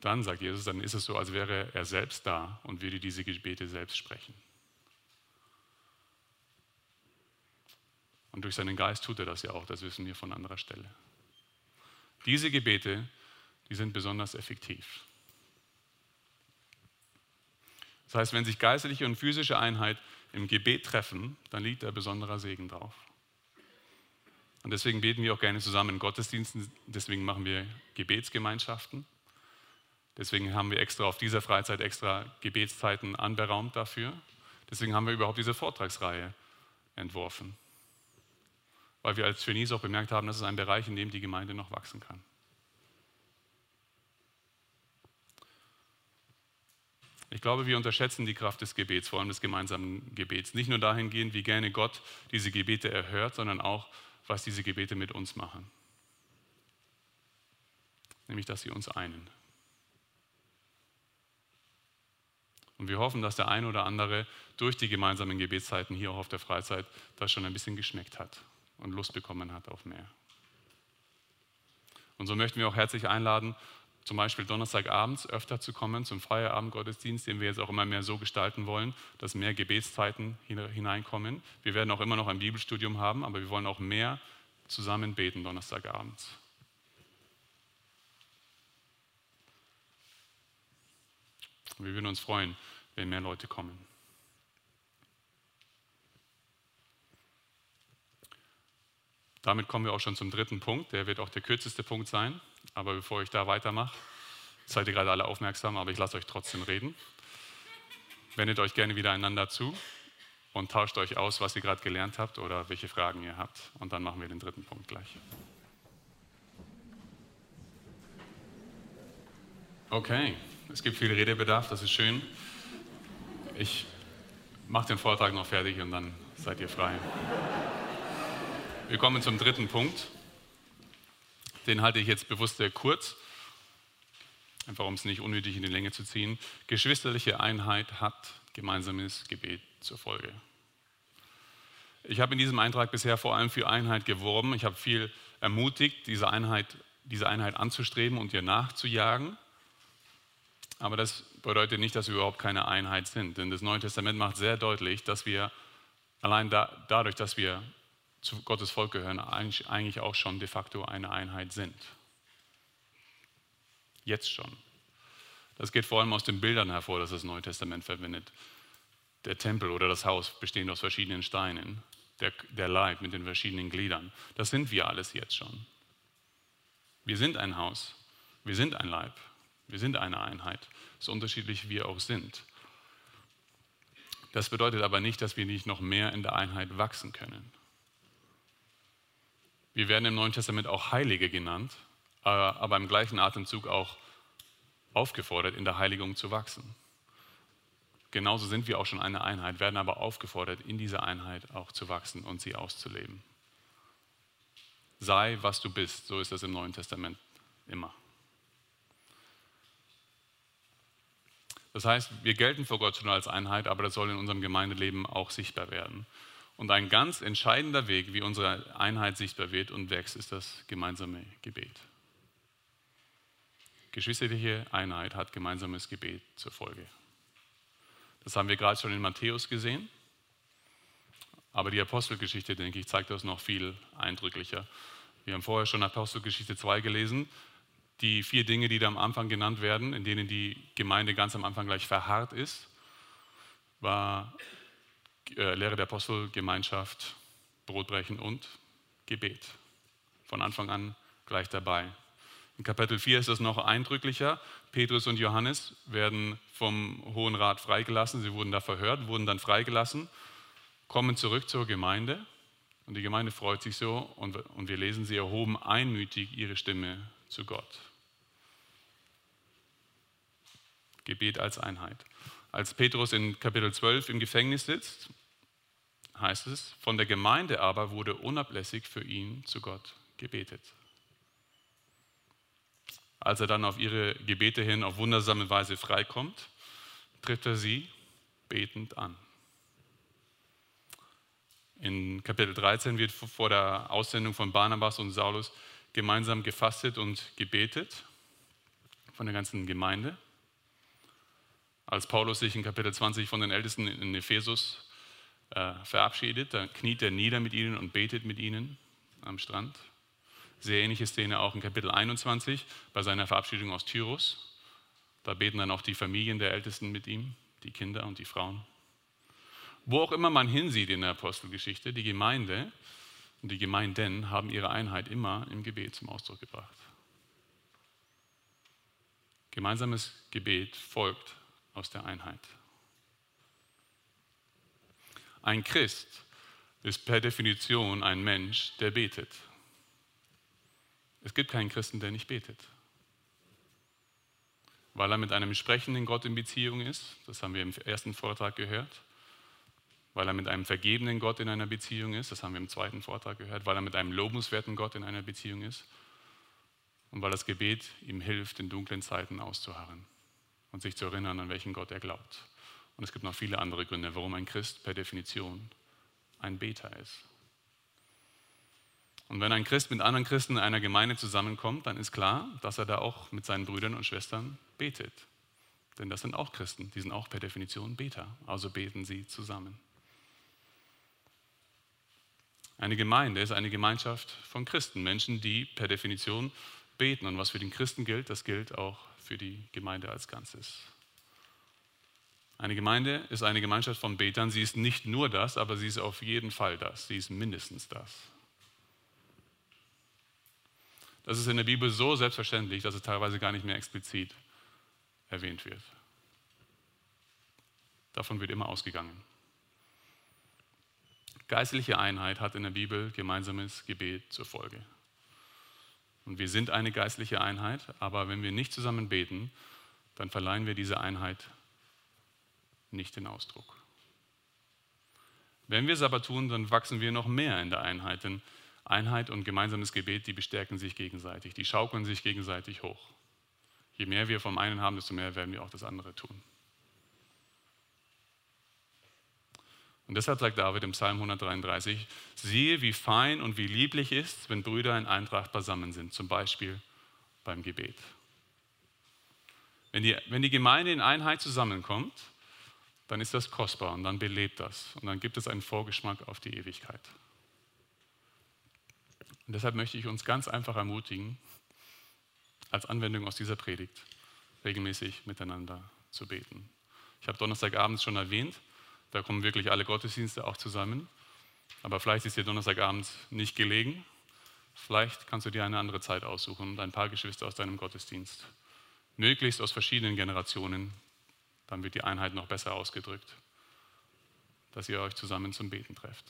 Speaker 1: dann, sagt Jesus, dann ist es so, als wäre er selbst da und würde diese Gebete selbst sprechen. Und durch seinen Geist tut er das ja auch, das wissen wir von anderer Stelle. Diese Gebete, die sind besonders effektiv. Das heißt, wenn sich geistliche und physische Einheit im Gebet treffen, dann liegt da besonderer Segen drauf. Und deswegen beten wir auch gerne zusammen in Gottesdiensten, deswegen machen wir Gebetsgemeinschaften. Deswegen haben wir extra auf dieser Freizeit extra Gebetszeiten anberaumt dafür. Deswegen haben wir überhaupt diese Vortragsreihe entworfen weil wir als Trainees auch bemerkt haben, das ist ein Bereich, in dem die Gemeinde noch wachsen kann. Ich glaube, wir unterschätzen die Kraft des Gebets, vor allem des gemeinsamen Gebets. Nicht nur dahingehend, wie gerne Gott diese Gebete erhört, sondern auch, was diese Gebete mit uns machen. Nämlich, dass sie uns einen. Und wir hoffen, dass der eine oder andere durch die gemeinsamen Gebetszeiten hier auch auf der Freizeit das schon ein bisschen geschmeckt hat und Lust bekommen hat auf mehr. Und so möchten wir auch herzlich einladen, zum Beispiel Donnerstagabends öfter zu kommen zum Feierabendgottesdienst, den wir jetzt auch immer mehr so gestalten wollen, dass mehr Gebetszeiten hineinkommen. Wir werden auch immer noch ein Bibelstudium haben, aber wir wollen auch mehr zusammen beten Donnerstagabends. Wir würden uns freuen, wenn mehr Leute kommen. Damit kommen wir auch schon zum dritten Punkt. Der wird auch der kürzeste Punkt sein. Aber bevor ich da weitermache, seid ihr gerade alle aufmerksam, aber ich lasse euch trotzdem reden. Wendet euch gerne wieder einander zu und tauscht euch aus, was ihr gerade gelernt habt oder welche Fragen ihr habt. Und dann machen wir den dritten Punkt gleich. Okay, es gibt viel Redebedarf, das ist schön. Ich mache den Vortrag noch fertig und dann seid ihr frei. Wir kommen zum dritten Punkt. Den halte ich jetzt bewusst sehr kurz, einfach um es nicht unnötig in die Länge zu ziehen. Geschwisterliche Einheit hat gemeinsames Gebet zur Folge. Ich habe in diesem Eintrag bisher vor allem für Einheit geworben. Ich habe viel ermutigt, diese Einheit, diese Einheit anzustreben und ihr nachzujagen. Aber das bedeutet nicht, dass wir überhaupt keine Einheit sind. Denn das Neue Testament macht sehr deutlich, dass wir allein da, dadurch, dass wir zu Gottes Volk gehören, eigentlich auch schon de facto eine Einheit sind. Jetzt schon. Das geht vor allem aus den Bildern hervor, das das Neue Testament verwendet. Der Tempel oder das Haus bestehend aus verschiedenen Steinen, der, der Leib mit den verschiedenen Gliedern. Das sind wir alles jetzt schon. Wir sind ein Haus, wir sind ein Leib, wir sind eine Einheit, so unterschiedlich wir auch sind. Das bedeutet aber nicht, dass wir nicht noch mehr in der Einheit wachsen können. Wir werden im Neuen Testament auch Heilige genannt, äh, aber im gleichen Atemzug auch aufgefordert, in der Heiligung zu wachsen. Genauso sind wir auch schon eine Einheit, werden aber aufgefordert, in dieser Einheit auch zu wachsen und sie auszuleben. Sei, was du bist, so ist das im Neuen Testament immer. Das heißt, wir gelten vor Gott schon als Einheit, aber das soll in unserem Gemeindeleben auch sichtbar werden. Und ein ganz entscheidender Weg, wie unsere Einheit sichtbar wird und wächst, ist das gemeinsame Gebet. Geschwisterliche Einheit hat gemeinsames Gebet zur Folge. Das haben wir gerade schon in Matthäus gesehen. Aber die Apostelgeschichte, denke ich, zeigt das noch viel eindrücklicher. Wir haben vorher schon Apostelgeschichte 2 gelesen. Die vier Dinge, die da am Anfang genannt werden, in denen die Gemeinde ganz am Anfang gleich verharrt ist, war äh, Lehre der Apostel, Gemeinschaft, Brotbrechen und Gebet. Von Anfang an gleich dabei. In Kapitel 4 ist es noch eindrücklicher. Petrus und Johannes werden vom Hohen Rat freigelassen. Sie wurden da verhört, wurden dann freigelassen, kommen zurück zur Gemeinde. Und die Gemeinde freut sich so. Und, und wir lesen, sie erhoben einmütig ihre Stimme zu Gott. Gebet als Einheit. Als Petrus in Kapitel 12 im Gefängnis sitzt, heißt es, von der Gemeinde aber wurde unablässig für ihn zu Gott gebetet. Als er dann auf ihre Gebete hin auf wundersame Weise freikommt, trifft er sie betend an. In Kapitel 13 wird vor der Aussendung von Barnabas und Saulus gemeinsam gefastet und gebetet von der ganzen Gemeinde. Als Paulus sich in Kapitel 20 von den Ältesten in Ephesus äh, verabschiedet, da kniet er nieder mit ihnen und betet mit ihnen am Strand. Sehr ähnliche Szene auch in Kapitel 21 bei seiner Verabschiedung aus Tyrus. Da beten dann auch die Familien der Ältesten mit ihm, die Kinder und die Frauen. Wo auch immer man hinsieht in der Apostelgeschichte, die Gemeinde und die Gemeinden haben ihre Einheit immer im Gebet zum Ausdruck gebracht. Gemeinsames Gebet folgt aus der Einheit. Ein Christ ist per Definition ein Mensch, der betet. Es gibt keinen Christen, der nicht betet. Weil er mit einem sprechenden Gott in Beziehung ist, das haben wir im ersten Vortrag gehört, weil er mit einem vergebenen Gott in einer Beziehung ist, das haben wir im zweiten Vortrag gehört, weil er mit einem lobenswerten Gott in einer Beziehung ist und weil das Gebet ihm hilft, in dunklen Zeiten auszuharren und sich zu erinnern, an welchen Gott er glaubt. Und es gibt noch viele andere Gründe, warum ein Christ per Definition ein Beter ist. Und wenn ein Christ mit anderen Christen in einer Gemeinde zusammenkommt, dann ist klar, dass er da auch mit seinen Brüdern und Schwestern betet. Denn das sind auch Christen, die sind auch per Definition Beter, also beten sie zusammen. Eine Gemeinde ist eine Gemeinschaft von Christen, Menschen, die per Definition beten. Und was für den Christen gilt, das gilt auch für die Gemeinde als Ganzes. Eine Gemeinde ist eine Gemeinschaft von Betern. Sie ist nicht nur das, aber sie ist auf jeden Fall das. Sie ist mindestens das. Das ist in der Bibel so selbstverständlich, dass es teilweise gar nicht mehr explizit erwähnt wird. Davon wird immer ausgegangen. Geistliche Einheit hat in der Bibel gemeinsames Gebet zur Folge. Und wir sind eine geistliche Einheit, aber wenn wir nicht zusammen beten, dann verleihen wir diese Einheit nicht den Ausdruck. Wenn wir es aber tun, dann wachsen wir noch mehr in der Einheit, denn Einheit und gemeinsames Gebet, die bestärken sich gegenseitig, die schaukeln sich gegenseitig hoch. Je mehr wir vom einen haben, desto mehr werden wir auch das andere tun. Und deshalb sagt David im Psalm 133, siehe, wie fein und wie lieblich ist, wenn Brüder in Eintracht beisammen sind, zum Beispiel beim Gebet. Wenn die, wenn die Gemeinde in Einheit zusammenkommt, dann ist das kostbar und dann belebt das und dann gibt es einen Vorgeschmack auf die Ewigkeit. Und deshalb möchte ich uns ganz einfach ermutigen, als Anwendung aus dieser Predigt regelmäßig miteinander zu beten. Ich habe Donnerstagabend schon erwähnt, da kommen wirklich alle Gottesdienste auch zusammen. Aber vielleicht ist dir Donnerstagabend nicht gelegen. Vielleicht kannst du dir eine andere Zeit aussuchen und ein paar Geschwister aus deinem Gottesdienst. Möglichst aus verschiedenen Generationen. Dann wird die Einheit noch besser ausgedrückt, dass ihr euch zusammen zum Beten trefft.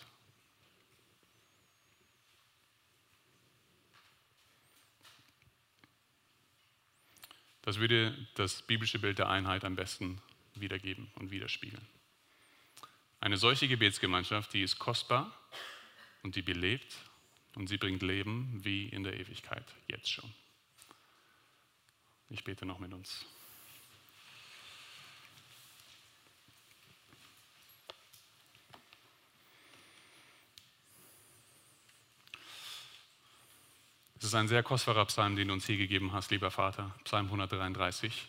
Speaker 1: Das würde das biblische Bild der Einheit am besten wiedergeben und widerspiegeln. Eine solche Gebetsgemeinschaft, die ist kostbar und die belebt und sie bringt Leben wie in der Ewigkeit, jetzt schon. Ich bete noch mit uns. Es ist ein sehr kostbarer Psalm, den du uns hier gegeben hast, lieber Vater, Psalm 133.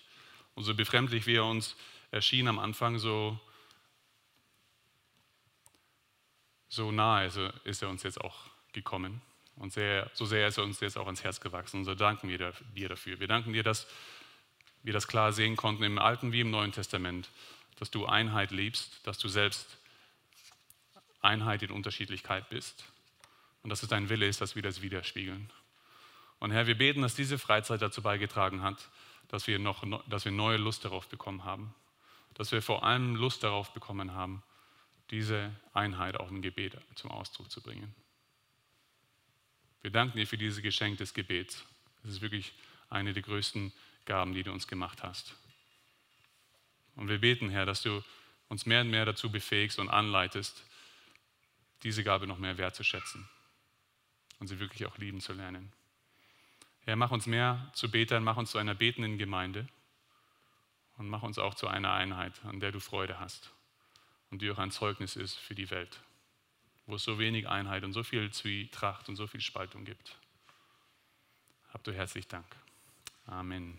Speaker 1: Und so befremdlich wie er uns erschien am Anfang, so so nahe ist er uns jetzt auch gekommen und sehr, so sehr ist er uns jetzt auch ans Herz gewachsen. Und so danken wir dir dafür. Wir danken dir, dass wir das klar sehen konnten im Alten wie im Neuen Testament, dass du Einheit liebst, dass du selbst Einheit in Unterschiedlichkeit bist und dass es dein Wille ist, dass wir das widerspiegeln. Und Herr, wir beten, dass diese Freizeit dazu beigetragen hat, dass wir, noch, dass wir neue Lust darauf bekommen haben, dass wir vor allem Lust darauf bekommen haben, diese Einheit auch im Gebet zum Ausdruck zu bringen. Wir danken dir für dieses Geschenk des Gebets. Es ist wirklich eine der größten Gaben, die du uns gemacht hast. Und wir beten, Herr, dass du uns mehr und mehr dazu befähigst und anleitest, diese Gabe noch mehr wertzuschätzen und sie wirklich auch lieben zu lernen. Herr, mach uns mehr zu Betern, mach uns zu einer betenden Gemeinde und mach uns auch zu einer Einheit, an der du Freude hast und die auch ein Zeugnis ist für die Welt, wo es so wenig Einheit und so viel Zwietracht und so viel Spaltung gibt. Habt du herzlich Dank. Amen.